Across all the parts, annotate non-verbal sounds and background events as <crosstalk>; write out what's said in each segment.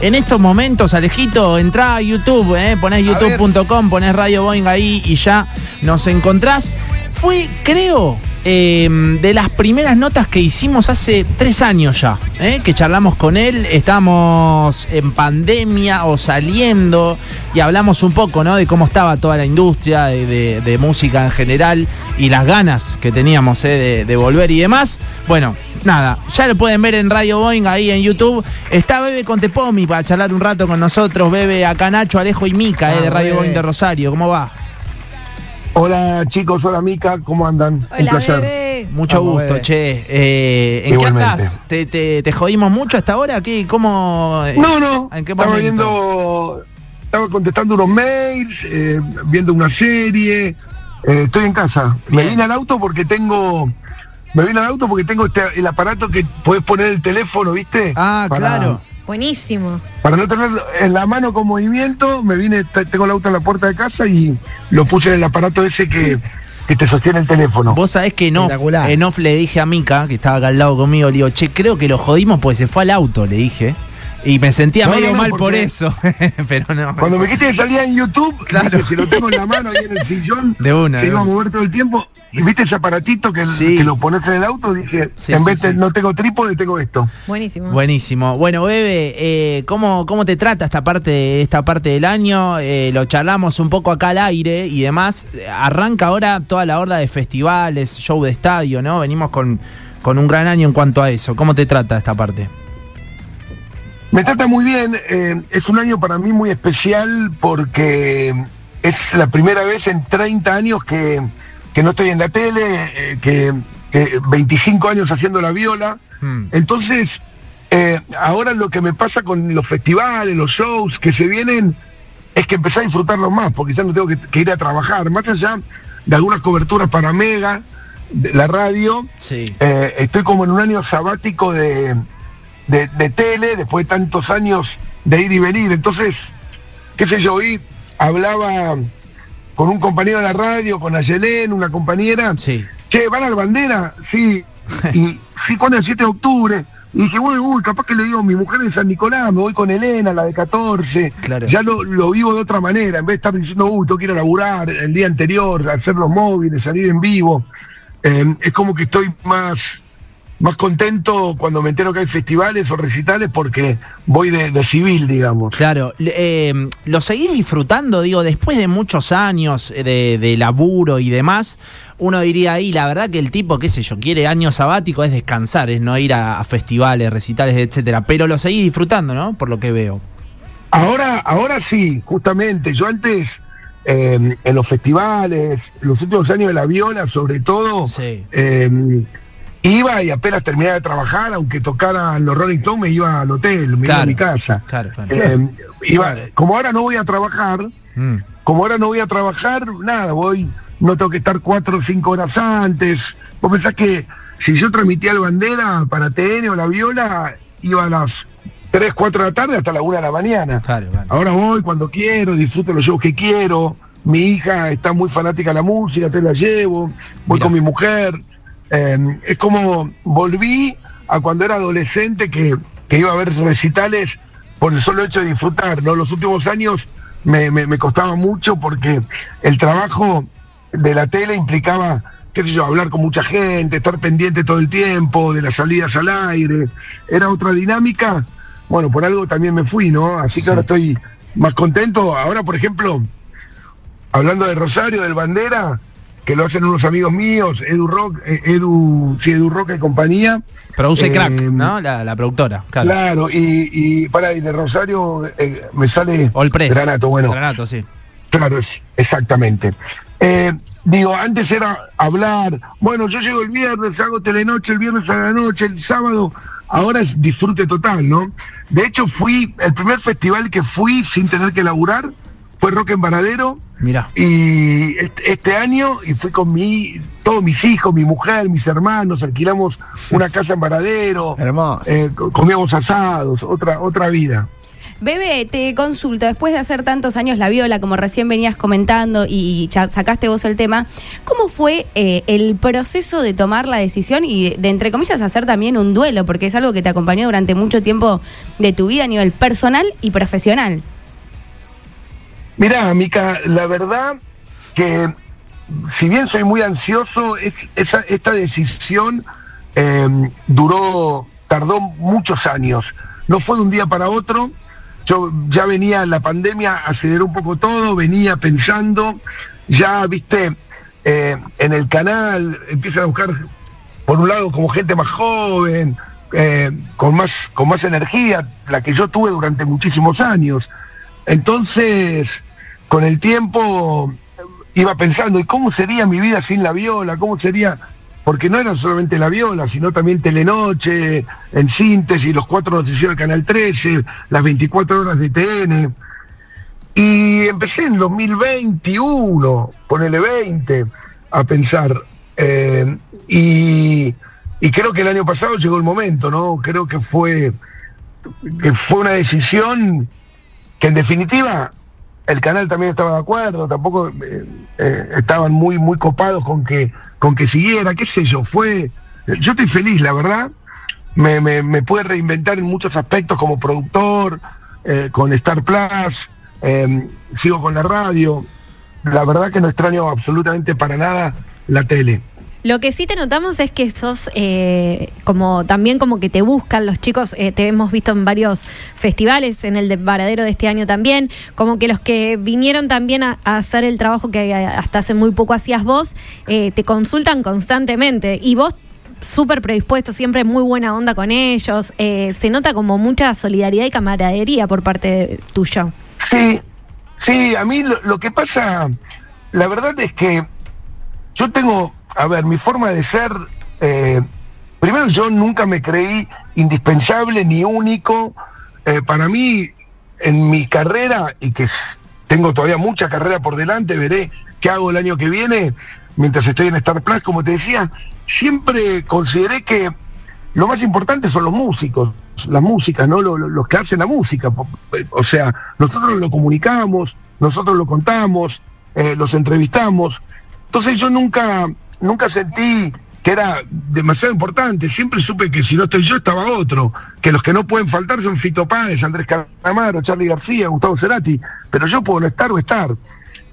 en estos momentos, Alejito, entra a YouTube, eh, ponés youtube.com, ponés Radio Boeing ahí y ya nos encontrás. Fue, creo, eh, de las primeras notas que hicimos hace tres años ya, eh, que charlamos con él, estamos en pandemia o saliendo y hablamos un poco ¿no? de cómo estaba toda la industria de, de- de música en general y las ganas que teníamos eh, de, de volver y demás. Bueno, nada, ya lo pueden ver en Radio Boeing ahí en YouTube. Está Bebe Contepomi para charlar un rato con nosotros, Bebe acá Nacho, Alejo y Mica eh, de Ah, Radio. Boeing de Rosario. ¿Cómo va? Hola chicos, hola Mica, ¿cómo andan? Un Hola, placer. bebé. Mucho Vamos, gusto, bebé. che. Eh, ¿En Igualmente. qué andás? ¿Te, te, te jodimos mucho hasta ahora? ¿Qué, ¿Cómo? eh, No, no, ¿En qué estaba momento? viendo, estaba contestando unos mails, eh, viendo una serie, eh, estoy en casa. Me vine al auto porque tengo, me vine al auto porque tengo este, el aparato que podés poner el teléfono, ¿viste? Ah, Para- claro. Buenísimo. Para no tener en la mano con movimiento, me vine, tengo el auto en la puerta de casa y lo puse en el aparato ese que, que te sostiene el teléfono. Vos sabés que en off, en off le dije a Mica, que estaba acá al lado conmigo, le digo, che, creo que lo jodimos porque se fue al auto, le dije. Y me sentía No, medio no, no, mal por eso. <laughs> Pero no. Cuando me dijiste que salía en YouTube, Claro. dije, si lo tengo en la mano ahí en el sillón, De una, se de iba a mover todo el tiempo. Y viste ese aparatito que, Sí. que lo pones en el auto, dije, Sí, en sí, vez de sí. no tengo trípode, tengo esto. Buenísimo. Buenísimo. Bueno, Bebe, eh, ¿cómo, ¿cómo te trata esta parte, esta parte del año? Eh, lo charlamos un poco acá al aire y demás. Arranca ahora toda la horda de festivales, show de estadio, ¿no? Venimos con, con un gran año en cuanto a eso. ¿Cómo te trata esta parte? Me trata muy bien, eh, es un año para mí muy especial porque es la primera vez en 30 años que, que no estoy en la tele, eh, que, que 25 años haciendo la viola. Hmm. Entonces, eh, ahora lo que me pasa con los festivales, los shows que se vienen, es que empecé a disfrutarlos más, porque ya no tengo que, que ir a trabajar. Más allá de algunas coberturas para Mega, de la radio, Sí. estoy como en un año sabático de, de, de tele, después de tantos años de ir y venir. Entonces, qué sé yo, hoy hablaba con un compañero de la radio, con Ayelén, una compañera, Sí. che, ¿van a la bandera? Sí. <laughs> Y sí, ¿cuándo? El 7 de octubre. Y dije, uy, uy, capaz que le digo, mi mujer de San Nicolás, me voy con Elena, la de 14. Claro. Ya lo, lo vivo de otra manera, en vez de estar diciendo, uy, tengo que ir a laburar el día anterior, hacer los móviles, salir en vivo. Eh, es como que estoy más, más contento cuando me entero que hay festivales o recitales porque voy de, de civil, digamos. Claro, eh, lo seguís disfrutando, digo, después de muchos años de, de laburo y demás, uno diría ahí, la verdad que el tipo, qué sé yo, quiere año sabático, es descansar, es no ir a, a festivales, recitales, etcétera, pero lo seguís disfrutando, ¿no? Por lo que veo. Ahora, ahora sí, justamente. Yo antes, eh, en los festivales, los últimos años de la viola, sobre todo, Sí. eh, iba y apenas terminaba de trabajar, aunque tocaran los Rolling Stones, me iba al hotel, me iba a mi casa. Claro, claro. Eh, iba, como ahora no voy a trabajar, Mm. como ahora no voy a trabajar, nada, voy, no tengo que estar cuatro o cinco horas antes. Vos pensás que si yo transmitía el bandera para TN o la viola, iba a las 3, 4 de la tarde hasta la 1 de la mañana. Claro, claro. Ahora voy cuando quiero, disfruto los shows que quiero. Mi hija está muy fanática de la música, te la llevo, voy Mirá. con mi mujer. Eh, es como volví a cuando era adolescente que, que iba a ver recitales por el solo hecho de disfrutar. ¿no? Los últimos años me, me- me costaba mucho porque el trabajo de la tele implicaba, qué sé yo, hablar con mucha gente, estar pendiente todo el tiempo, de las salidas al aire. Era otra dinámica. Bueno, por algo también me fui, ¿no? Así que Sí. ahora estoy más contento. Ahora, por ejemplo, hablando de Rosario, del Bandera, que lo hacen unos amigos míos, Edu Rock, eh, Edu, sí, Edu Rock y compañía. Produce Eh, crack, ¿no? La, la productora, claro. Claro, y, y para, y de Rosario eh, me sale All Press. Granato, bueno. Granato, sí. Claro, es- exactamente. Eh, digo, antes era hablar, bueno, yo llego el viernes, hago telenoche, el viernes a la noche, el sábado, ahora es disfrute total, ¿no? De hecho, fui, el primer festival que fui sin tener que laburar fue Rock en Varadero, Mirá. y este, este año, y fui con mi, todos mis hijos, mi mujer, mis hermanos, alquilamos una casa en Varadero, Hermoso. eh, co- comíamos asados, otra, otra vida. Bebe, te consulto, después de hacer tantos años la viola, como recién venías comentando y ya sacaste vos el tema, ¿cómo fue eh, el proceso de tomar la decisión y de, entre comillas, hacer también un duelo? Porque es algo que te acompañó durante mucho tiempo de tu vida a nivel personal y profesional. Mira, Mica, la verdad que si bien soy muy ansioso, es, esa, esta decisión eh, duró, tardó muchos años. No fue de un día para otro. Yo ya venía la pandemia, aceleró un poco todo, venía pensando, ya viste, eh, en el canal empiezan a buscar, por un lado, como gente más joven, eh, con, más, con más energía, la que yo tuve durante muchísimos años. Entonces, con el tiempo iba pensando, ¿y cómo sería mi vida sin la viola? ¿Cómo sería? Porque no era solamente la viola, sino también Telenoche, en síntesis, los cuatro noticieros del Canal 13, las 24 horas de TN. Y empecé en 2021, ponele 20, a pensar. Eh, y, y creo que el año pasado llegó el momento, ¿no? Creo que fue, que fue una decisión que en definitiva el canal también estaba de acuerdo, tampoco eh, eh, estaban muy, muy copados con que, con que siguiera, qué sé yo, fue, yo estoy feliz, la verdad, me, me, pude reinventar en muchos aspectos como productor, eh, con Star Plus, sigo con la radio, la verdad que no extraño absolutamente para nada la tele. Lo que sí te notamos es que sos eh, como también como que te buscan los chicos, eh, te hemos visto en varios festivales, en el de Varadero de este año también, como que los que vinieron también a, hacer el trabajo que hasta hace muy poco hacías vos, eh, te consultan constantemente. Y vos súper predispuesto, siempre muy buena onda con ellos, se nota como mucha solidaridad y camaradería por parte tuya. Sí, sí, a mí lo que pasa, la verdad es que yo tengo a ver, mi forma de ser, eh, primero yo nunca me creí indispensable ni único. Eh, para mí, en mi carrera, y que tengo todavía mucha carrera por delante, veré qué hago el año que viene, mientras estoy en Star Plus, como te decía, siempre consideré que lo más importante son los músicos, las músicas, ¿no? Los, que hacen la música. O sea, nosotros lo comunicamos, nosotros lo contamos, eh, los entrevistamos. Entonces yo nunca nunca sentí que era demasiado importante. Siempre supe que si no estoy yo, estaba otro. Que los que no pueden faltar son Fito Páez, Andrés Calamaro, Charlie García, Gustavo Cerati. Pero yo puedo no estar o estar.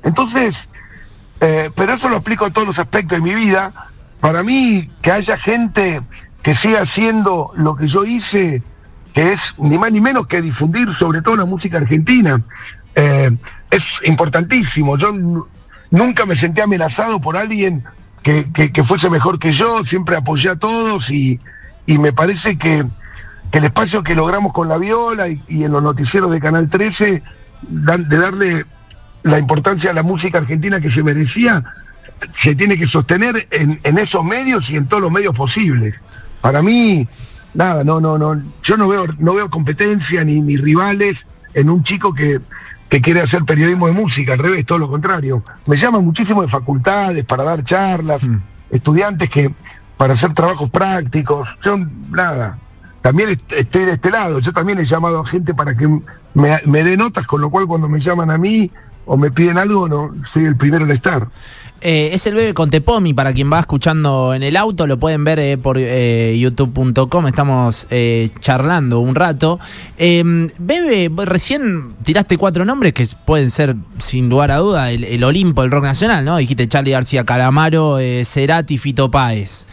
Entonces, eh, pero eso lo explico en todos los aspectos de mi vida. Para mí, que haya gente que siga haciendo lo que yo hice, que es ni más ni menos que difundir sobre todo la música argentina, eh, es importantísimo. Yo nunca me sentí amenazado por alguien que, fuese mejor que yo, siempre apoyé a todos y, me parece que, el espacio que logramos con la viola y, en los noticieros de Canal 13, de darle la importancia a la música argentina que se merecía, se tiene que sostener en, en esos medios y en todos los medios posibles. Para mí, nada, no, no, no, yo no veo, no veo competencia ni, ni rivales en un chico que, que quiere hacer periodismo de música, al revés, todo lo contrario. Me llaman muchísimo de facultades para dar charlas, mm. estudiantes que para hacer trabajos prácticos, yo nada. También estoy de este lado, yo también he llamado a gente para que me, me dé notas, con lo cual cuando me llaman a mí o me piden algo, no soy el primero en estar. Eh, es el Bebe Contepomi, para quien va escuchando en el auto, lo pueden ver eh, por eh, youtube.com, estamos charlando un rato. Em, Bebe, recién tiraste cuatro nombres que pueden ser, sin lugar a duda, el, Olimpo, el rock nacional, ¿no? Dijiste Charlie García Calamaro, Cerati, Fito Páez.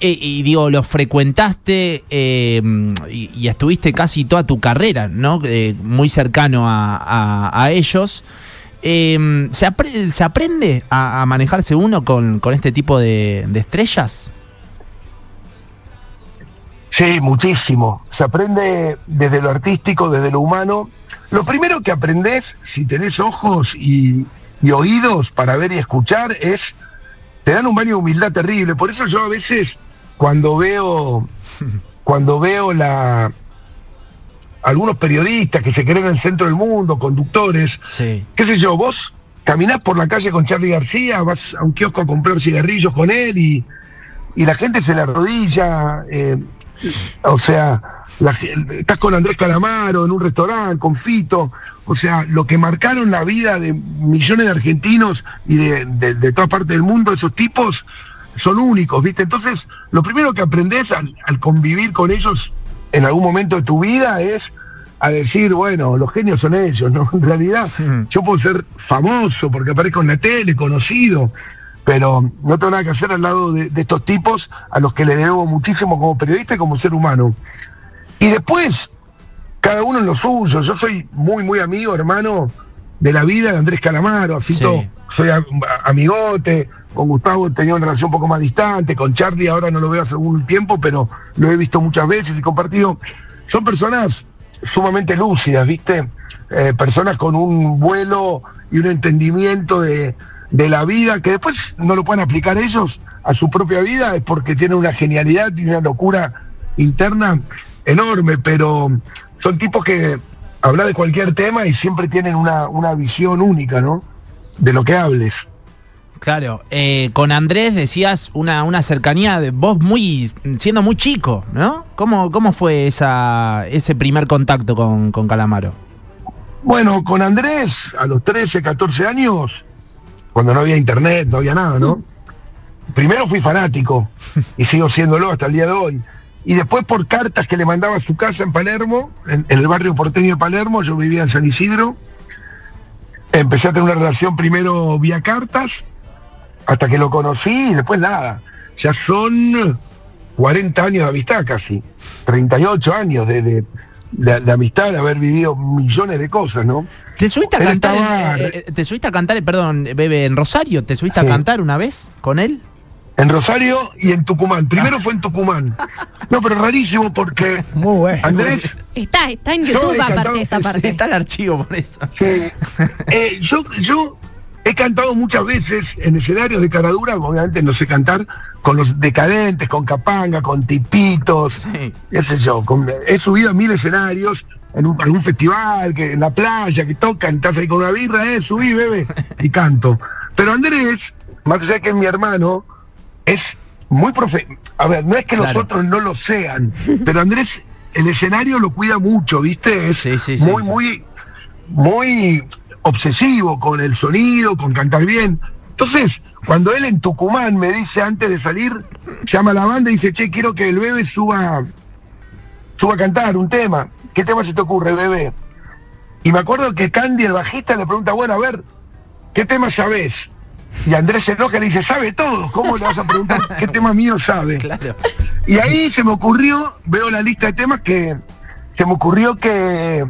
y digo, los frecuentaste em, y, estuviste casi toda tu carrera, ¿no? muy cercano a ellos. Em, ¿se, ¿se, aprende a, manejarse uno con, este tipo de, estrellas? Sí, muchísimo. Se aprende desde lo artístico, desde lo humano. Lo primero que aprendes, si tenés ojos y, y oídos para ver y escuchar, es te dan un baño de humildad terrible. Por eso yo a veces cuando veo <laughs> cuando veo la algunos periodistas que se creen en el centro del mundo, conductores, qué sé yo, vos caminás por la calle con Charlie García, vas a un kiosco a comprar cigarrillos con él y, la gente se le arrodilla. Eh, O sea, la estás con Andrés Calamaro en un restaurante, con Fito. O sea, lo que marcaron la vida de millones de argentinos y de, de, de toda parte del mundo, esos tipos son únicos, ¿viste? Entonces, lo primero que aprendes al, al convivir con ellos en algún momento de tu vida es a decir, bueno, los genios son ellos, ¿no? <laughs> En realidad, yo puedo ser famoso porque aparezco en la tele, conocido, pero no tengo nada que hacer al lado de, de estos tipos a los que le debo muchísimo como periodista y como ser humano. Y después, cada uno en lo suyo. Yo soy muy, muy amigo, hermano, de la vida de Andrés Calamaro. Fito Sí. soy a- amigote. Con Gustavo tenía una relación un poco más distante. Con Charlie ahora no lo veo hace algún tiempo, pero lo he visto muchas veces y compartido. Son personas sumamente lúcidas, ¿viste? Eh, personas con un vuelo y un entendimiento de, de la vida que después no lo pueden aplicar ellos a su propia vida, es porque tienen una genialidad y una locura interna enorme, pero son tipos que hablan de cualquier tema y siempre tienen una, una visión única, ¿no? De lo que hables. Claro, eh, con Andrés decías una, una cercanía de vos muy siendo muy chico, ¿no? ¿Cómo, cómo fue esa, ese primer contacto con, con Calamaro? Bueno, con Andrés, a los 13, 14 años, cuando no había internet, no había nada, ¿no? <laughs> Primero fui fanático y sigo siéndolo hasta el día de hoy. Y después por cartas que le mandaba a su casa en Palermo, en, en el barrio porteño de Palermo, yo vivía en San Isidro. Empecé a tener una relación primero vía cartas, hasta que lo conocí y después nada. Ya son 40 años de amistad casi, 38 años de, de, de- de amistad, de haber vivido millones de cosas, ¿no? ¿Te subiste a Él cantar? estaba- eh, eh, ¿Te subiste a cantar, perdón, Bebe, en Rosario? ¿Te subiste Sí. a cantar una vez con él? En Rosario y en Tucumán. Primero fue en Tucumán. No, pero rarísimo porque Muy bueno. Andrés, Está, está en Yo YouTube he cantado- aparte esa Sí, parte. está el archivo por eso. sí, eh, yo, yo he cantado muchas veces en escenarios de caradura, obviamente no sé cantar, con los decadentes, con capanga, con tipitos, Sí. qué sé yo. con- he subido a mil escenarios en un, algún festival, que en la playa, que tocan, estás ahí con una birra, eh, subí, bebe, y canto. Pero Andrés, más allá de que es mi hermano, es muy profe... A ver, no es que los Claro. otros no lo sean, pero Andrés el escenario lo cuida mucho, ¿viste? Es Sí, sí, sí, muy, sí. muy, muy obsesivo con el sonido, con cantar bien. Entonces, cuando él en Tucumán me dice antes de salir, llama a la banda y dice, che, quiero que el bebé suba, suba a cantar un tema. ¿Qué tema se te ocurre, bebé? Y me acuerdo que Candy, el bajista, le pregunta, bueno, a ver, ¿qué tema sabes? Y Andrés se enoja y le dice, sabe todo, ¿cómo le vas a preguntar <laughs> qué tema mío sabe? Claro. Y ahí se me ocurrió, veo la lista de temas que se me ocurrió que,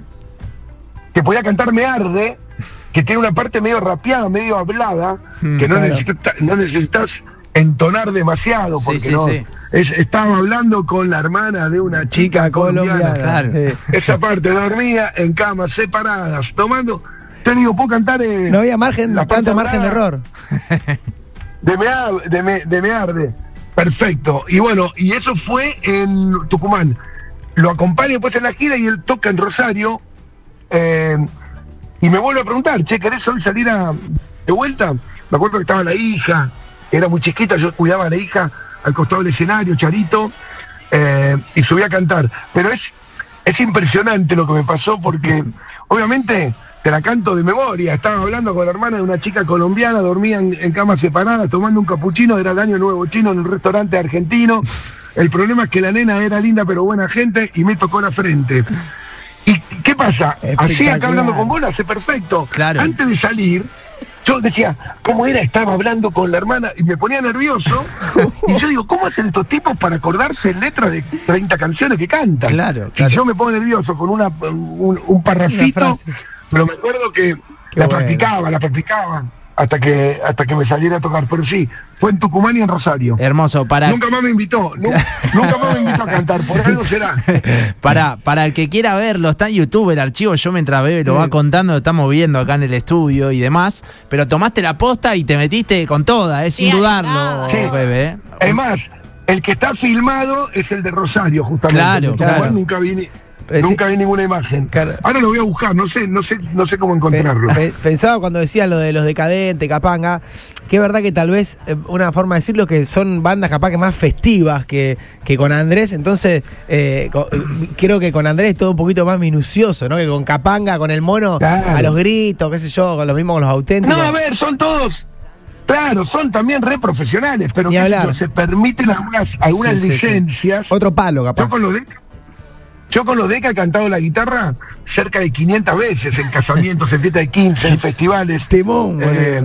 que podía cantar Me Arde, que tiene una parte medio rapeada, medio hablada, Mm, que no, claro. necesita- no necesitas entonar demasiado, porque sí, no, sí. es- estaba hablando con la hermana de una chica, Chica colombiana. claro. Esa parte dormía en camas separadas, tomando. Puedo cantar. eh, no había margen, la tanto margen de error. <laughs> de de, me, de. Perfecto. Y bueno, y eso fue en Tucumán. Lo acompaña después en la gira y él toca en Rosario. eh, y me vuelve a preguntar, che, ¿querés hoy salir a, de vuelta? Me acuerdo que estaba la hija, era muy chiquita, yo cuidaba a la hija al costado del escenario, Charito, eh, y subí a cantar. Pero es, es impresionante lo que me pasó porque, obviamente, te la canto de memoria. Estaba hablando con la hermana de una chica colombiana, dormían en camas separadas, tomando un capuchino, era el año nuevo chino en un restaurante argentino. El problema es que la nena era linda pero buena gente y me tocó la frente. ¿Y qué pasa? Así acá hablando con vos, hace perfecto. Claro. Antes de salir, yo decía, ¿cómo era? Estaba hablando con la hermana y me ponía nervioso. y yo digo, ¿cómo hacen estos tipos para acordarse en letras de 30 canciones que cantan? Claro, Si claro. yo me pongo nervioso con una, un, un Una parrafito, frase. Pero me acuerdo que Qué la bueno. practicaba, la practicaba, hasta que, hasta que me saliera a tocar. Pero sí, fue en Tucumán y en Rosario. Hermoso, para, Nunca más me invitó, <laughs> nu- nunca más me invitó a cantar, por algo será. <laughs> para, para el que quiera verlo, está en YouTube el archivo, yo mientras Bebe lo va contando, lo estamos viendo acá en el estudio y demás, pero tomaste la posta y te metiste con toda, eh, sin Sí, dudarlo, Sí. Bebe. eh. Es más, el que está filmado es el de Rosario, justamente. Claro. Nunca vine, Nunca vi ninguna imagen. Ahora lo voy a buscar, no sé, no sé, no sé cómo encontrarlo. Pensaba cuando decía lo de los decadentes, Capanga, que es verdad que tal vez eh, una forma de decirlo que son bandas capaz que más festivas que, que con Andrés, entonces eh, eh, creo que con Andrés es todo un poquito más minucioso, ¿no? Que con Capanga, con el mono, a los gritos, qué sé yo, con lo mismo con los auténticos. No, a ver, son todos Claro, son también re profesionales, pero se permiten algunas, algunas licencias. Otro palo, capaz. Yo con los Deca, yo con los Deca he cantado la guitarra cerca de 500 veces en casamientos, en fiestas de 15, en festivales. Timón, eh,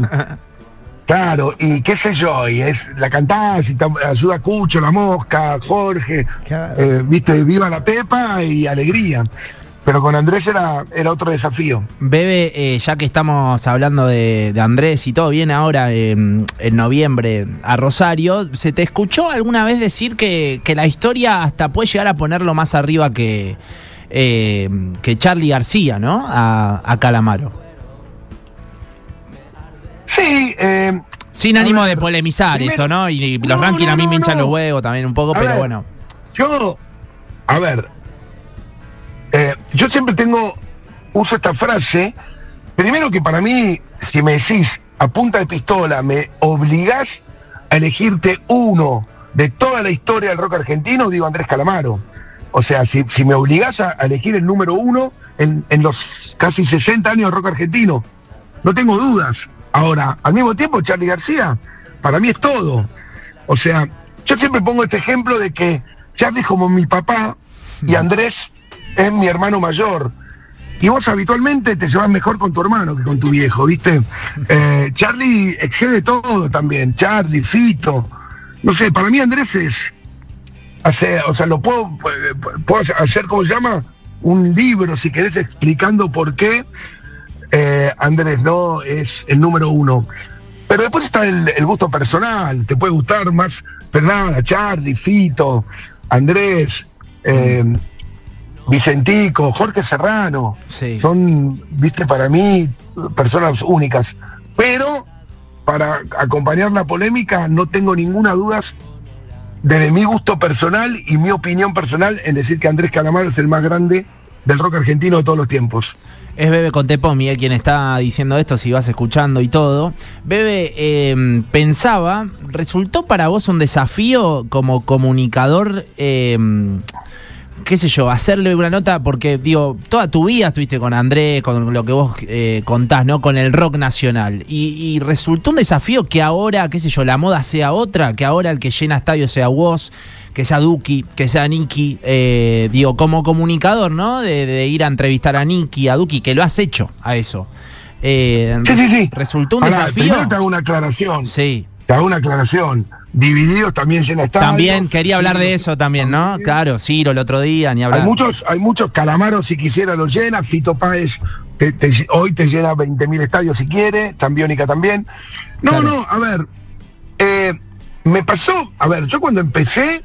Claro, y qué sé yo, y es la cantás y ayuda Cucho, la mosca, Jorge, eh, viste, viva la Pepa y alegría. Pero con Andrés era, era otro desafío. Bebe, eh, ya que estamos hablando de, Andrés y todo, viene ahora en noviembre a Rosario. ¿Se te escuchó alguna vez decir que, la historia hasta puede llegar a ponerlo más arriba que, eh, que Charlie García, ¿no? A, Calamaro. Sí. Eh, Sin ánimo de polemizar esto, ¿no? Y, los rankings a mí me hinchan los huevos también un poco, pero bueno. Yo, a ver, eh, yo siempre tengo, uso esta frase, primero que para mí, si me decís a punta de pistola, me obligás a elegirte uno de toda la historia del rock argentino, digo Andrés Calamaro. O sea, si, me obligás a, elegir el número uno en, en, los casi 60 años de rock argentino, no tengo dudas. Ahora, al mismo tiempo, Charlie García, para mí es todo. O sea, yo siempre pongo este ejemplo de que Charlie es como mi papá y Andrés es mi hermano mayor. Y vos habitualmente te llevas mejor con tu hermano que con tu viejo, ¿viste? <laughs> Eh, Charlie excede todo también. Charlie, Fito. No sé, para mí Andrés es. Hace, o sea, lo puedo, puedo hacer, ¿cómo se llama? Un libro, si querés, explicando por qué eh, Andrés no es el número uno. Pero después está el, gusto personal. Te puede gustar más, pero nada, Charlie, Fito, Andrés. Eh, Vicentico, Jorge Serrano, son, viste, para mí, personas únicas. Pero para acompañar la polémica no tengo ninguna duda desde mi gusto personal y mi opinión personal en decir que Andrés Calamaro es el más grande del rock argentino de todos los tiempos. Es Bebe Contepo, Miguel, quien está diciendo esto, si vas escuchando y todo. Bebe, eh, pensaba, ¿resultó para vos un desafío como comunicador eh, qué sé yo, hacerle una nota, porque digo, toda tu vida estuviste con Andrés, con lo que vos eh, contás, ¿no? Con el rock nacional. Y, resultó un desafío que ahora, qué sé yo, la moda sea otra, que ahora el que llena estadios sea vos, que sea Duki, que sea Nicky, eh, digo, como comunicador, ¿no? De, ir a entrevistar a Nicky, a Duki, que lo has hecho a eso. Eh, sí, sí, sí. Resultó un desafío. te hago una aclaración. Sí. Te hago una aclaración. Divididos también llena estadios. También quería hablar de eso también, ¿no? Claro, Ciro el otro día, ni hablar. Hay muchos, hay muchos calamaros si quisiera los llena, Fito Páez hoy te llena 20.000 estadios si quiere, Tambiónica también. No, no, a ver, eh, me pasó, a ver, yo cuando empecé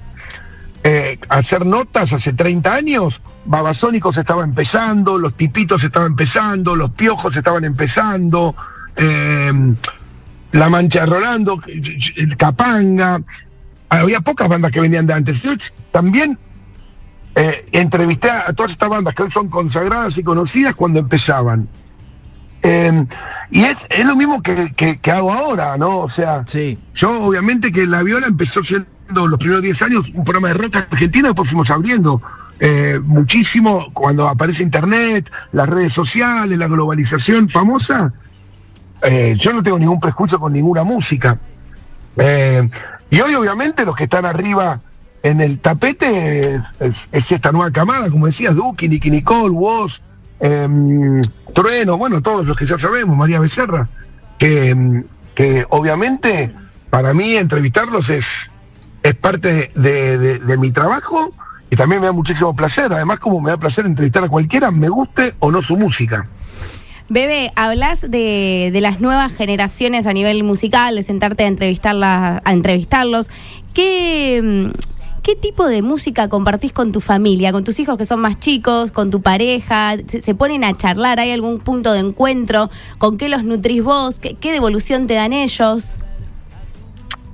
eh, a hacer notas hace 30 años, Babasónicos estaba empezando, los tipitos estaban empezando, los piojos estaban empezando, eh, la Mancha de Rolando, el Capanga, había pocas bandas que venían de antes. Yo también eh, entrevisté a todas estas bandas que hoy son consagradas y conocidas cuando empezaban. Em, y es, es, lo mismo que, que, hago ahora, ¿no? O sea, yo obviamente que la viola empezó siendo los primeros 10 años un programa de rock argentino, después fuimos abriendo eh, muchísimo cuando aparece Internet, las redes sociales, la globalización famosa eh, yo no tengo ningún prejuicio con ninguna música. Eh, y hoy, obviamente, los que están arriba en el tapete es, esta nueva camada, como decías, Duki, Nicky Nicole, Woz, em, Trueno, bueno, todos los que ya sabemos, María Becerra, que, em, que obviamente para mí entrevistarlos es, es parte de mi trabajo y también me da muchísimo placer. Además, como me da placer entrevistar a cualquiera, me guste o no su música. Bebe, hablas de, de, las nuevas generaciones a nivel musical, de sentarte a, entrevistarlas, a entrevistarlos. ¿Qué, mm, ¿Qué tipo de música compartís con tu familia, con tus hijos que son más chicos, con tu pareja? ¿Se, ponen a charlar? ¿Hay algún punto de encuentro? ¿Con qué los nutrís vos? ¿Qué, qué devolución te dan ellos?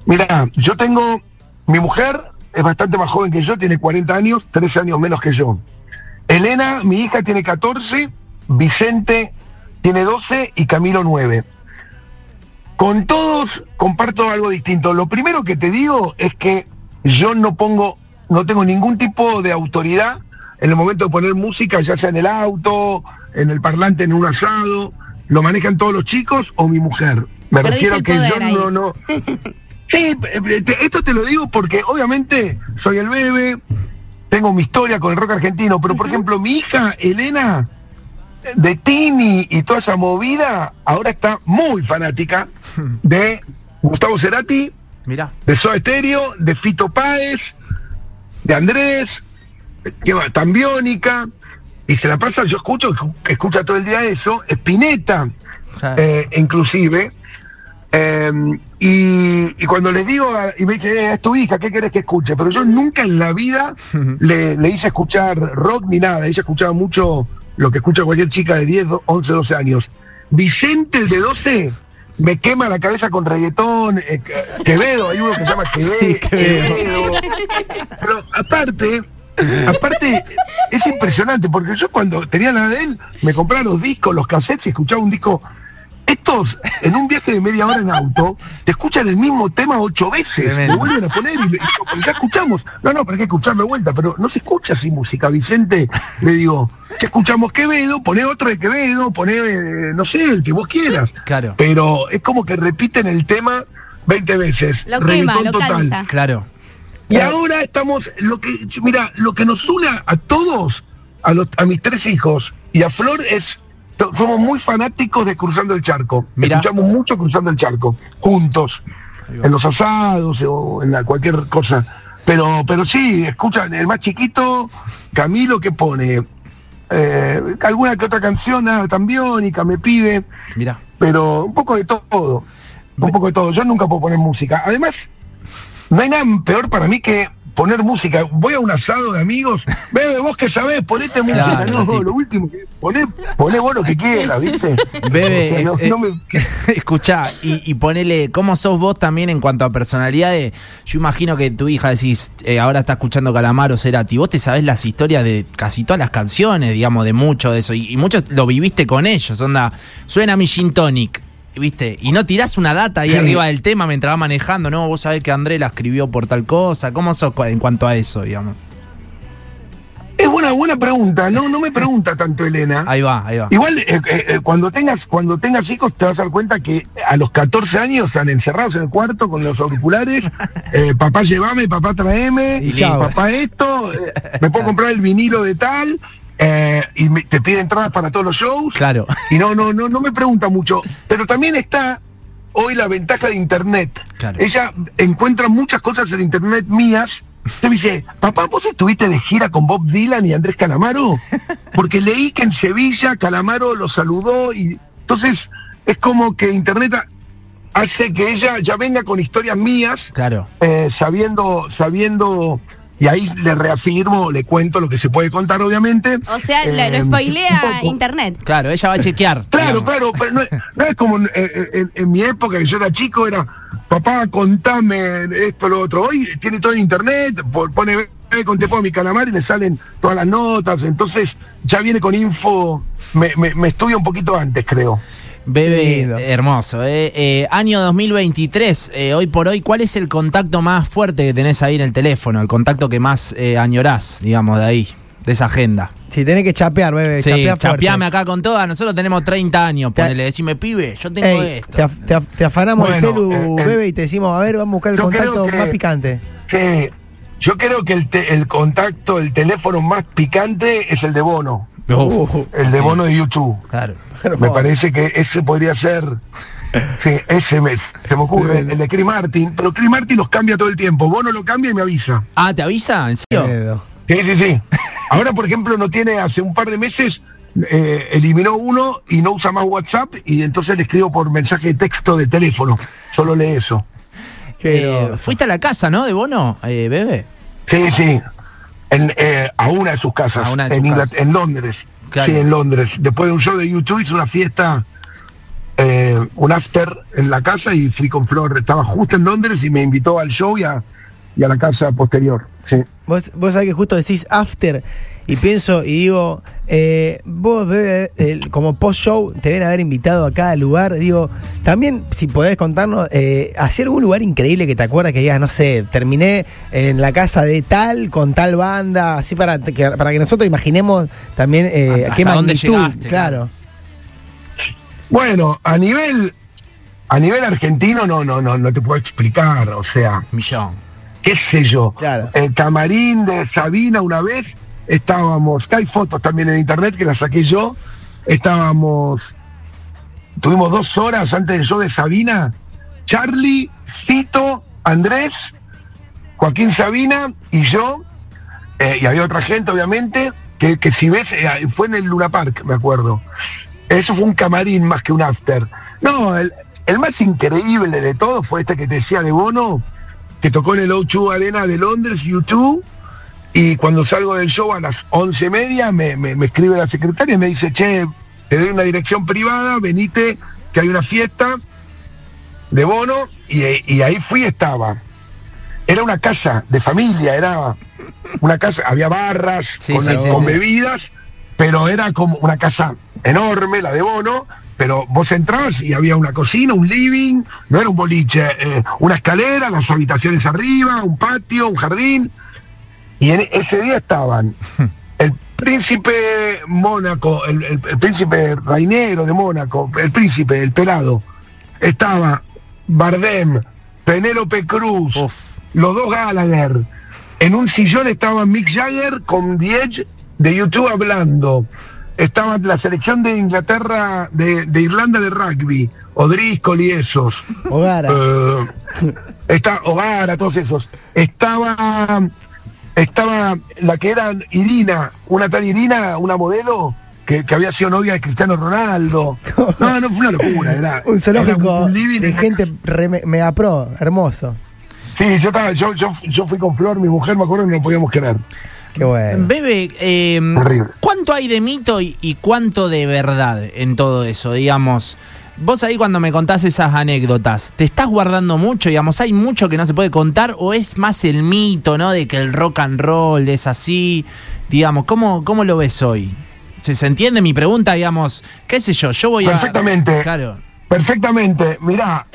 Mira, yo tengo, mi mujer es bastante más joven que yo, tiene 40 años, 13 años menos que yo. Elena, mi hija, tiene 14, Vicente tiene 12 y Camilo 9. Con todos comparto algo distinto. Lo primero que te digo es que yo no pongo, no tengo ningún tipo de autoridad en el momento de poner música, ya sea en el auto, en el parlante, en un asado. Lo manejan todos los chicos o mi mujer. Me Perdiste refiero el que yo ahí. no, no. <laughs> Sí, eh, te- esto te lo digo porque obviamente soy el bebé, tengo mi historia con el rock argentino, pero por ejemplo mi hija Elena de Tini y toda esa movida ahora está muy fanática <laughs> de Gustavo Cerati, Mirá. de Soda Stereo, de Fito Páez, de Andrés, que va, Tambiónica, y se la pasa, yo escucho, escucha todo el día eso, Spinetta, eh, inclusive. eh, y, y cuando les digo, a- y me dice, "Eh, es tu hija, ¿qué querés que escuche? Pero yo nunca en la vida <laughs> le, le hice escuchar rock ni nada, ella escuchaba mucho lo que escucha cualquier chica de 10, 11, 12 años. Vicente, el de 12, me quema la cabeza con reggaetón, eh, Que- Quevedo, hay uno que se llama Quevedo. Sí, Quevedo. Quevedo. Pero aparte, aparte, es impresionante, porque yo cuando tenía la de él, me compraba los discos, los cassettes y escuchaba un disco. Estos, en un viaje de media hora en auto, te escuchan el mismo tema ocho veces. Lo vuelven a poner y, le- y pero ya escuchamos. No, no, pero hay que escucharlo de vuelta, pero no se escucha así música. Vicente, le digo, ya escuchamos Quevedo, poné otro de Quevedo, poné, eh, no sé, el que vos quieras. Claro. Pero es como que repiten el tema 20 veces. Lo quema, lo total. cansa. Claro. Y ahora estamos, lo que, mira, lo que nos une a todos, a, los, a mis tres hijos y a Flor es, somos muy fanáticos de Cruzando el Charco. Mirá. Escuchamos mucho Cruzando el Charco, juntos, en los asados o en la, cualquier cosa. Pero, pero sí, escuchan, el más chiquito, Camilo, que pone eh, alguna que otra canción, ah, tambiónica, me pide Mirá. pero un poco de todo, un poco de todo. Yo nunca puedo poner música. Además, no hay nada peor para mí que poner música. Voy a un asado de amigos, <laughs> bebe, vos que sabés, ponete música. No, tipo. lo último que poné, poné vos lo que quieras, ¿viste? Bebe, O sea, no- eh, no me- <laughs> escuchá, y, y ponele, ¿cómo sos vos también en cuanto a personalidades? Yo imagino que tu hija decís, eh, ahora está escuchando Calamaro Cerati, vos te sabés las historias de casi todas las canciones, digamos, de mucho de eso, y, y mucho lo viviste con ellos, onda, suena mi gin tonic, ¿viste? Y no tirás una data ahí Sí. arriba del tema mientras va manejando, ¿no? Vos sabés que André la escribió por tal cosa, ¿cómo sos en cuanto a eso, digamos? Es buena, buena pregunta. No, no me pregunta tanto Elena. Ahí va, ahí va. Igual eh, eh, eh, cuando tengas cuando tengas hijos te vas a dar cuenta que a los 14 años están encerrados en el cuarto con los auriculares. <laughs> eh, papá llévame, papá traeme, Y chao. papá esto, me puedo comprar el vinilo de tal eh, y me- te pide entradas para todos los shows. Claro. Y no, no, no, no me pregunta mucho. Pero también está hoy la ventaja de internet. Claro. Ella encuentra muchas cosas en internet mías. Me dice, papá, ¿vos estuviste de gira con Bob Dylan y Andrés Calamaro? <laughs> Porque leí que en Sevilla Calamaro lo saludó y entonces es como que internet ha- hace que ella ya venga con historias mías Claro. eh, sabiendo, sabiendo, y ahí le reafirmo, le cuento lo que se puede contar, obviamente. O sea, lo, Eh, lo spoilea internet. Claro, ella va a chequear. Claro, digamos. claro, pero no, es- no es como en, en- en mi época, que yo era chico, era, papá, contame esto, lo otro. Hoy tiene todo en internet, por- pone, "Ve, conté por mi calamar y le salen todas las notas, entonces ya viene con info, me, me, me estudia un poquito antes, creo. Bebe, hermoso. eh. Eh, año 2023, eh, hoy por hoy, ¿cuál es el contacto más fuerte que tenés ahí en el teléfono? El contacto que más eh, añorás, digamos, de ahí, de esa agenda. Si tenés que chapear, bebé, Sí, chapea fuerte. chapeame acá con todas. Nosotros tenemos 30 años, ponele, decime, pibe, yo tengo Ey, esto. te, af- te af- te afanamos Bueno, el celu, eh, eh, bebé, y te decimos, a ver, vamos a buscar el contacto que- más picante. Sí, yo creo que el, te- el contacto, el teléfono más picante es el de Bono, Uh, el de Bono de YouTube. claro. Me parece que ese podría ser. Sí, ese mes. Se me ocurre, el de Chris Martin. Pero Chris Martin los cambia todo el tiempo. Vos no lo cambia y me avisa. Ah, ¿te avisa? ¿En serio? Sí, sí, sí. Ahora, por ejemplo, no tiene, hace un par de meses, eh, eliminó uno y no usa más WhatsApp. Y entonces le escribo por mensaje de texto de teléfono. Solo lee eso. Eh. ¿Fuiste a la casa, no, de Bono, eh, Bebe? Sí, sí. En, eh, a una de sus casas. De en, sus Inglat- casas. en Londres. Claro. Sí, en Londres. Después de un show de YouTube hizo una fiesta, eh, un after en la casa y fui con Flor. Estaba justo en Londres y me invitó al show y a, y a la casa posterior. Sí. Vos, vos sabés que justo decís after y pienso y digo, eh, vos bebé, como post-show te ven haber invitado a cada lugar. Digo, también si podés contarnos, eh, ¿hacía algún lugar increíble que te acuerdas que digas, no sé, terminé en la casa de tal, con tal banda, así para que, para que nosotros imaginemos también eh, Hasta qué dónde magnitud, llegaste, claro. Bueno, a nivel, a nivel argentino no, no, no, no te puedo explicar, o sea, Millón. Qué sé yo. Claro. El camarín de Sabina una vez estábamos, que hay fotos también en internet que las saqué yo, estábamos, tuvimos dos horas antes del show de Sabina, Charlie, Fito, Andrés, Joaquín Sabina y yo, eh, y había otra gente obviamente, que, que si ves, eh, fue en el Luna Park, me acuerdo. Eso fue un camarín más que un after. No, el, el más increíble de todo fue este que te decía de Bono, que tocó en el O2 Arena de Londres, YouTube, y cuando salgo del show a las once y media me, me- me escribe la secretaria y me dice, che, te doy una dirección privada, venite, que hay una fiesta de Bono, y, y ahí fui, estaba. Era una casa de familia, era una casa, había barras Sí, con, sí, sí, con bebidas, pero era como una casa enorme, la de Bono, pero vos entrabas y había una cocina, un living, no era un boliche, eh, una escalera, las habitaciones arriba, un patio, un jardín, y en ese día estaban el príncipe Mónaco, el, el- el príncipe Rainero de Mónaco, el príncipe, el pelado, estaba Bardem, Penélope Cruz, Uf. los dos Gallagher. En un sillón estaba Mick Jagger con Edge de YouTube hablando. Estaba la selección de Inglaterra, de, de Irlanda de rugby, O'Driscoll y esos. Hogara. Eh, está Hogara, todos esos. Estaba estaba la que era Irina, una tal Irina, una modelo que, que había sido novia de Cristiano Ronaldo. No, no fue una locura, era. <laughs> un zoológico era un living de gente re- mega pro, hermoso. Sí, yo, estaba, yo, yo, yo fui con Flor, mi mujer, me acuerdo que no lo podíamos creer. Qué bueno. Bebe, eh, Horrible. ¿cuánto hay de mito y, y cuánto de verdad en todo eso? Digamos, vos ahí cuando me contás esas anécdotas, ¿te estás guardando mucho? Digamos, ¿hay mucho que no se puede contar o es más el mito, ¿no? De que el rock and roll es así. Digamos, ¿cómo, cómo lo ves hoy? ¿Se, se entiende mi pregunta? Digamos, qué sé yo, yo voy a... Perfectamente. Claro. Perfectamente, mirá,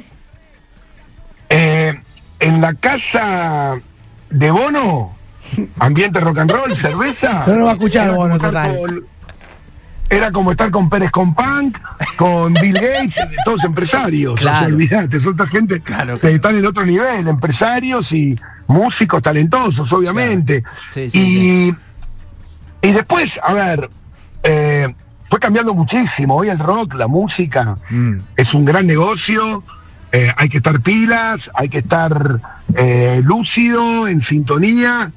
eh, en la casa de Bono, ambiente rock and roll, <laughs> cerveza. No lo va a escuchar como estar total. con- era como estar con Pérez con Punk, con Bill Gates, todos empresarios. Claro. O sea, olvidate, son esta gente Claro, que están en otro nivel, empresarios y músicos talentosos, obviamente. Sí, sí, y, y después, a ver, eh, fue cambiando muchísimo. Hoy el rock, la música, Mm. es un gran negocio, eh, hay que estar pilas, hay que estar eh, lúcido, en sintonía.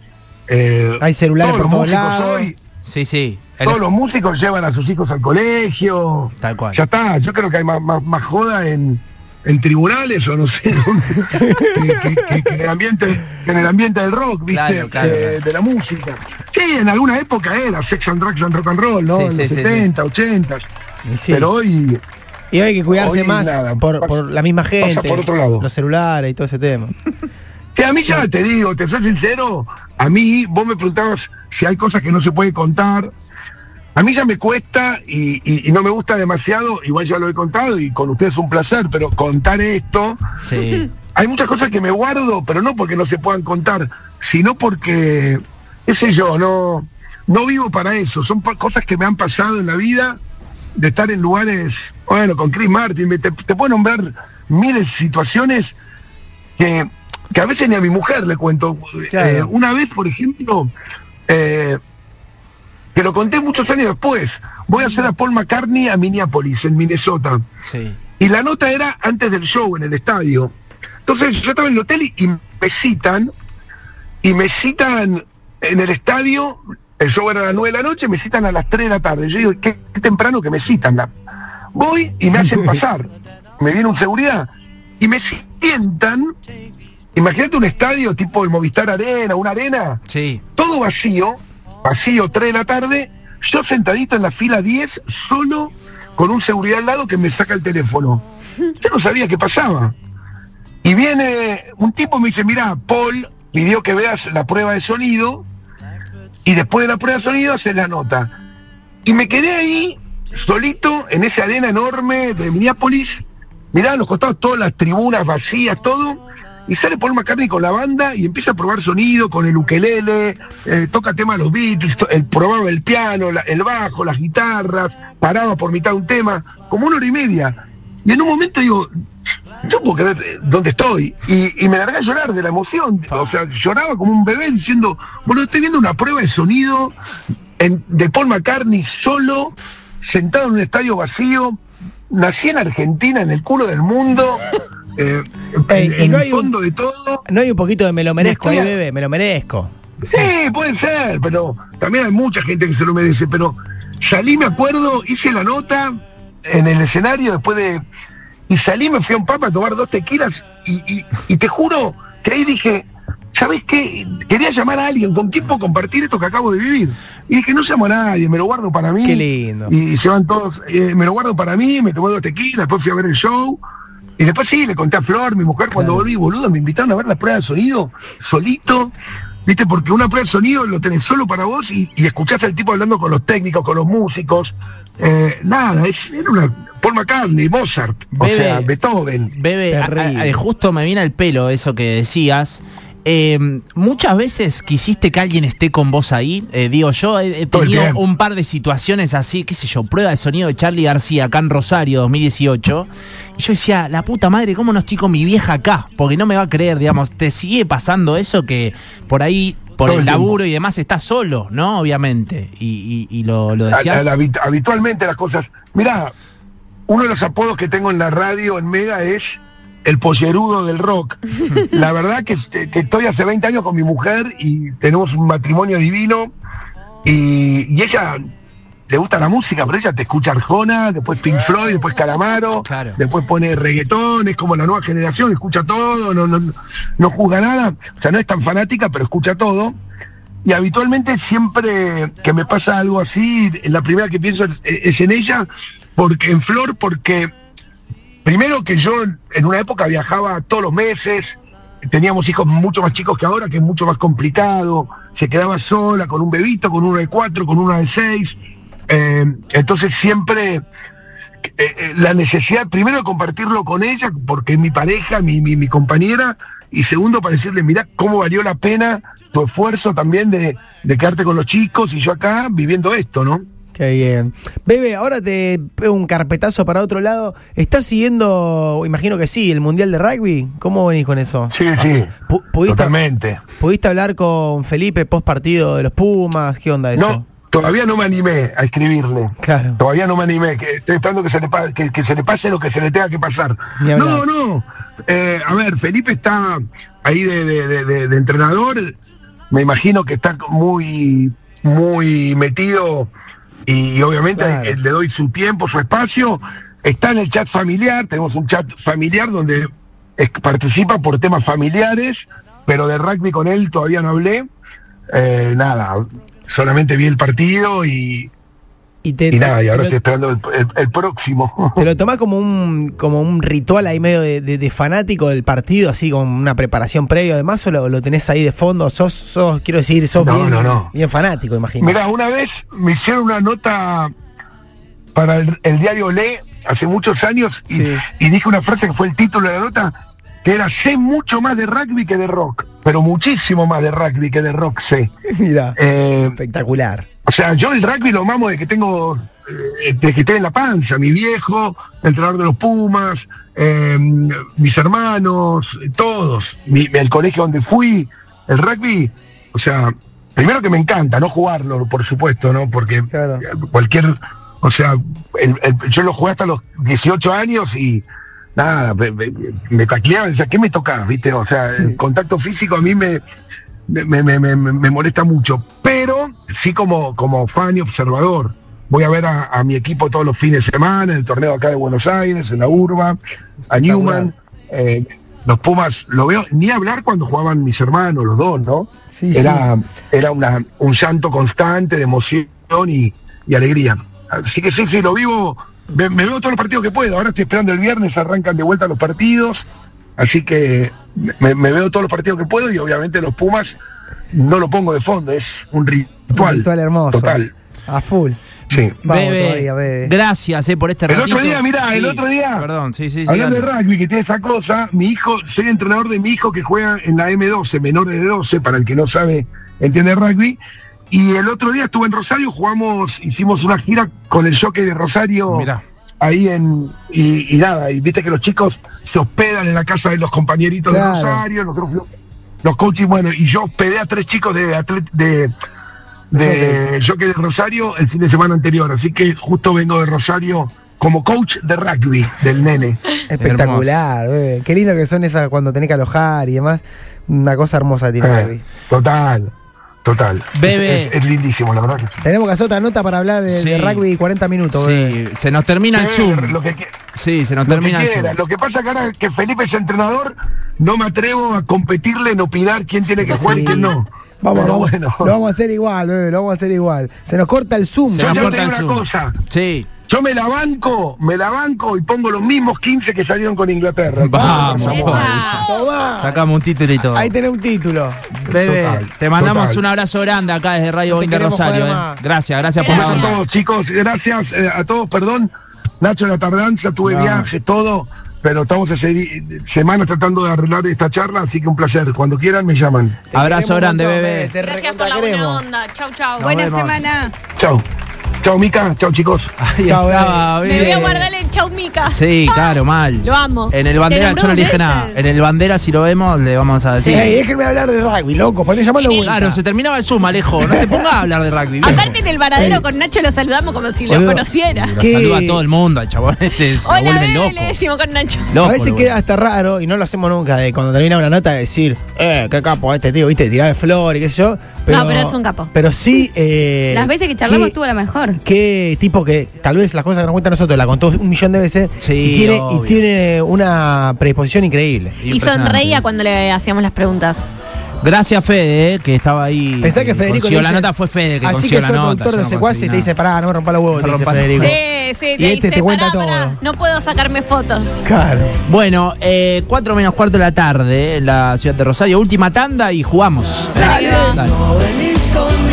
Eh, Hay celulares por todos lados. hoy, Sí, sí. Todos los músicos llevan a sus hijos al colegio. Tal cual. Ya está, yo creo que hay más, más, más joda en, en tribunales o no sé, <laughs> dónde, que, que- que- que en el ambiente, que en el ambiente del rock, ¿viste? Claro, claro, Eh, claro. De la música. Sí, en alguna época era sex and drugs and rock and roll, ¿no? Sí, en sí, los sí, sí. 70, 80. Y sí. Pero hoy Y hay que cuidarse Hoy más nada, por, pasa- por la misma gente. por otro lado. Los celulares y todo ese tema. Sí, a mí ya te digo, te soy sincero, a mí vos me preguntabas si hay cosas que no se puede contar. A mí ya me cuesta y, y- y no me gusta demasiado, igual ya lo he contado y con ustedes es un placer, pero contar esto, Sí. <laughs> hay muchas cosas que me guardo, pero no porque no se puedan contar, sino porque, qué sé yo, no, no vivo para eso. Son cosas que me han pasado en la vida, de estar en lugares, bueno, con Chris Martin, te, te puedo nombrar miles de situaciones que, que a veces ni a mi mujer le cuento. Claro. Eh, una vez, por ejemplo, eh, que lo conté muchos años después, voy a hacer a Paul McCartney a Minneapolis, en Minnesota. Sí. Y la nota era antes del show en el estadio. Entonces yo estaba en el hotel y, y me citan, y me citan en el estadio, el show era a las 9 de la noche, me citan a las 3 de la tarde. Yo digo, qué, qué temprano que me citan. La- Voy y me hacen <laughs> pasar. Me viene un seguridad y me sientan. Imagínate un estadio tipo el Movistar Arena, una arena, Sí. todo vacío, vacío 3 de la tarde, yo sentadito en la fila 10, solo con un seguridad al lado que me saca el teléfono. Yo no sabía qué pasaba. Y viene un tipo y me dice, mira, Paul, pidió que veas la prueba de sonido y después de la prueba de sonido haces la nota. Y me quedé ahí, solito, en esa arena enorme de Minneapolis, mirá a los costados todas las tribunas vacías, todo, y sale Paul McCartney con la banda y empieza a probar sonido con el ukelele, eh, toca tema de los Beatles, probaba el piano, el bajo, las guitarras, paraba por mitad de un tema, como una hora y media. Y en un momento digo, yo puedo creer eh, dónde estoy. Y, me largué a llorar de la emoción. O sea, lloraba como un bebé diciendo, bueno, estoy viendo una prueba de sonido de Paul McCartney solo, sentado en un estadio vacío. Nací en Argentina, en el culo del mundo, eh, Ey, en, y no el hay un- fondo de todo. No hay un poquito de me lo merezco Me ahí, estoy- bebé, me lo merezco. Sí, puede ser, pero también hay mucha gente que se lo merece. Pero salí, me acuerdo, hice la nota en el escenario después de. Y salí, me fui a un papa a tomar dos tequilas. Y, y- y te juro que ahí dije, ¿sabes qué? Quería llamar a alguien con quien puedo compartir esto que acabo de vivir. Y dije, no llamo a nadie, me lo guardo para mí. Qué lindo. Y se van todos, eh, me lo guardo para mí, me tomé dos tequilas, después fui a ver el show. Y después sí, le conté a Flor, mi mujer, cuando Claro. volví, boludo, me invitaron a ver la prueba de sonido, solito. ¿Viste? Porque una prueba de sonido lo tenés solo para vos y, y escuchás al tipo hablando con los técnicos, con los músicos. Eh, nada, es, era una. Paul McCartney, Mozart, o sea, Beethoven. Bebe, a- justo me viene al pelo eso que decías. Eh, muchas veces quisiste que alguien esté con vos ahí. Eh, digo, yo he, tenido un par de situaciones así, qué sé yo, prueba de sonido de Charlie García acá en Rosario 2018. Y yo decía, la puta madre, ¿cómo no estoy con mi vieja acá? Porque no me va a creer, digamos, te sigue pasando eso que por ahí, por Todo el laburo y demás, estás solo, ¿no? Obviamente. Y, y- y lo, lo A- decías. a- habitualmente las cosas. Mirá, uno de los apodos que tengo en la radio, en Mega, es el pollerudo del rock. la verdad que, que estoy hace 20 años con mi mujer y tenemos un matrimonio divino. Y, y ella le gusta la música, pero ella te escucha Arjona, después Pink Floyd, después Calamaro, Claro. después pone reggaetón, es como la nueva generación, escucha todo, no, no, no juzga nada. O sea, no es tan fanática, pero escucha todo. Y habitualmente siempre que me pasa algo así, la primera que pienso es, es en ella, porque en Flor, porque primero que yo en una época viajaba todos los meses, teníamos hijos mucho más chicos que ahora, que es mucho más complicado, se quedaba sola con un bebito, con uno de cuatro, con uno de seis, eh, entonces siempre eh, eh, la necesidad, primero de compartirlo con ella, porque es mi pareja, mi, mi, mi compañera, y segundo para decirle, mirá cómo valió la pena tu esfuerzo también de, de quedarte con los chicos y yo acá viviendo esto, ¿no? Qué bien. Bebe, ahora te pego un carpetazo para otro lado. ¿Estás siguiendo, imagino que sí, el Mundial de Rugby? ¿Cómo venís con eso? Sí, sí, Pu- ¿Pudiste, totalmente. ¿Pudiste hablar con Felipe post partido de los Pumas? ¿Qué onda eso? No, todavía no me animé a escribirle. Claro. Todavía no me animé, que estoy esperando que se, le pa- que, que se le pase lo que se le tenga que pasar. No, no. Eh, a ver, Felipe está ahí de, de- de- de- de entrenador. Me imagino que está muy, muy metido y obviamente Claro. eh, le doy su tiempo, su espacio. Está en el chat familiar, tenemos un chat familiar donde es- participa por temas familiares, pero de rugby con él todavía no hablé. Eh, nada, solamente vi el partido y, Y, te, y nada, y ahora estoy esperando el, el- el próximo. <laughs> te lo tomás como un, como un ritual ahí medio de, de- de fanático del partido, así con una preparación previa además, o lo, lo tenés ahí de fondo? ¿Sos, sos quiero decir, sos No, bien, no, no. bien fanático, imagino? Mira, una vez me hicieron una nota para el, el diario Le hace muchos años y, Sí. y dije una frase que fue el título de la nota, que era sé mucho más de rugby que de rock, pero muchísimo más de rugby que de rock sé. <laughs> Mira, Eh, espectacular. O sea, yo el rugby lo mamo de que tengo, eh, de que estoy en la panza, mi viejo, el entrenador de los Pumas, eh, mis hermanos, todos, mi- el colegio donde fui, el rugby, o sea, primero que me encanta, no jugarlo, por supuesto, ¿no? Porque Claro. cualquier, o sea, el- el- yo lo jugué hasta los 18 años y nada, me, me, me tacleaban, decía, ¿qué me tocaba? ¿Viste? O sea, el contacto físico a mí me, me, me, me- me- me molesta mucho, pero sí como, como fan y observador. Voy a ver a, a mi equipo todos los fines de semana, en el torneo acá de Buenos Aires, en la Urba, a Newman. eh, los Pumas, lo veo, ni hablar cuando jugaban mis hermanos, los dos, ¿no? Sí, era era una, un llanto constante de emoción y, y alegría. Así que sí, sí, lo vivo, me, me veo todos los partidos que puedo. Ahora estoy esperando el viernes, arrancan de vuelta los partidos. Así que me, me veo todos los partidos que puedo y obviamente los Pumas no lo pongo de fondo, es un ritual. Un ritual hermoso. Total. A full. Sí. Vamos Bebe, todavía, bebe. gracias eh, por este El ratito. otro día, mirá, el otro día- Perdón, sí, sí, sí. Hablando de rugby, que tiene esa cosa, mi hijo, soy entrenador de mi hijo que juega en la M12, menores de 12, para el que no sabe, entiende rugby. Y el otro día estuve en Rosario, jugamos, hicimos una gira con el jockey de Rosario. Mirá. Ahí en. Y, y nada, y viste que los chicos se hospedan en la casa de los compañeritos Claro. de Rosario, nosotros fuimos- los coaches, bueno, y yo hospedé a tres chicos de atlet- de, de jockey de Rosario el fin de semana anterior, así que justo vengo de Rosario como coach de rugby del nene. <laughs> Espectacular, bebe. Qué lindo que son esas cuando tenés que alojar y demás. Una cosa hermosa tiene Eh, rugby. total, total. Bebe. Es, es- es lindísimo, la verdad que sí. Tenemos que hacer otra nota para hablar de, de Sí. rugby 40 minutos. Sí, se nos termina el Zoom. Lo que, Sí, se nos lo que termina el. Zoom. Lo que pasa que ahora que Felipe es entrenador, no me atrevo a competirle en opinar quién tiene que jugar y Sí. quién no. Vamos, Pero vamos, bueno. lo vamos a hacer igual, bebé, lo vamos a hacer igual. Se nos corta el Zoom. Se Yo nos corta te el digo Zoom. una cosa. Sí. Yo me la banco, me la banco y pongo los mismos 15 que salieron con Inglaterra. Vamos. Esa. Tomá. Sacamos un título y todo. Ahí tenés un título. Bebé, Total, te mandamos total. un abrazo grande acá desde Radio No te Boing de queremos Rosario. joder eh. Gracias, gracias por la Gracias a todos, chicos. Gracias eh, a todos. Perdón, Nacho, la tardanza, tuve No. viaje, todo. Pero estamos hace semanas tratando de arreglar esta charla, así que un placer. Cuando quieran, me llaman. Te Abrazo grande, bebé. Te Gracias por la buena onda. Chau, chau. Buena vemos. semana. Chao. Chao, Mica. Chao, chicos. Ahí Chao, estaba, Me voy a guardar el chau mica. Sí, claro, mal. Lo amo. En el bandera yo no le dije nada. En el bandera, si lo vemos, le vamos a decir. Ey, déjenme hablar de rugby, loco. Poné llamarlo vuelta. Claro, se terminaba el Zoom, Alejo. No te pongas a hablar de rugby. viejo. Aparte en el varadero con Nacho lo saludamos como si lo Boludo. conociera. Lo ¿Qué? saluda a todo el mundo, el chabón este se lo Hola, vuelve bebé, loco. le decimos con Nacho. Loco, a veces queda hasta raro y no lo hacemos nunca de cuando termina una nota de decir, eh, qué capo este tío, viste, tirar flor y qué sé yo. No, pero es un capo. Pero sí. Eh, Las veces que charlamos estuvo la mejor. Qué tipo que tal vez las cosas que nos cuenta nosotros la contó un millón de veces Sí, y, tiene, y tiene una predisposición increíble. Y sonreía cuando le hacíamos las preguntas. Gracias, Fede, eh, que estaba ahí. Pensá que Federico consiguió le la dice- nota fue Fede que Así consiguió que la soy nota. productor yo de no secuaces y te dice, pará, no me rompa los huevos, No te dice rompa- Federico. Sí, sí, Y te este dice, te cuenta "Pará, pará, todo". no puedo sacarme fotos. Claro. Bueno, eh, 4 menos cuarto de la tarde en la ciudad de Rosario. Última tanda y jugamos. Dale. Dale. Conmigo.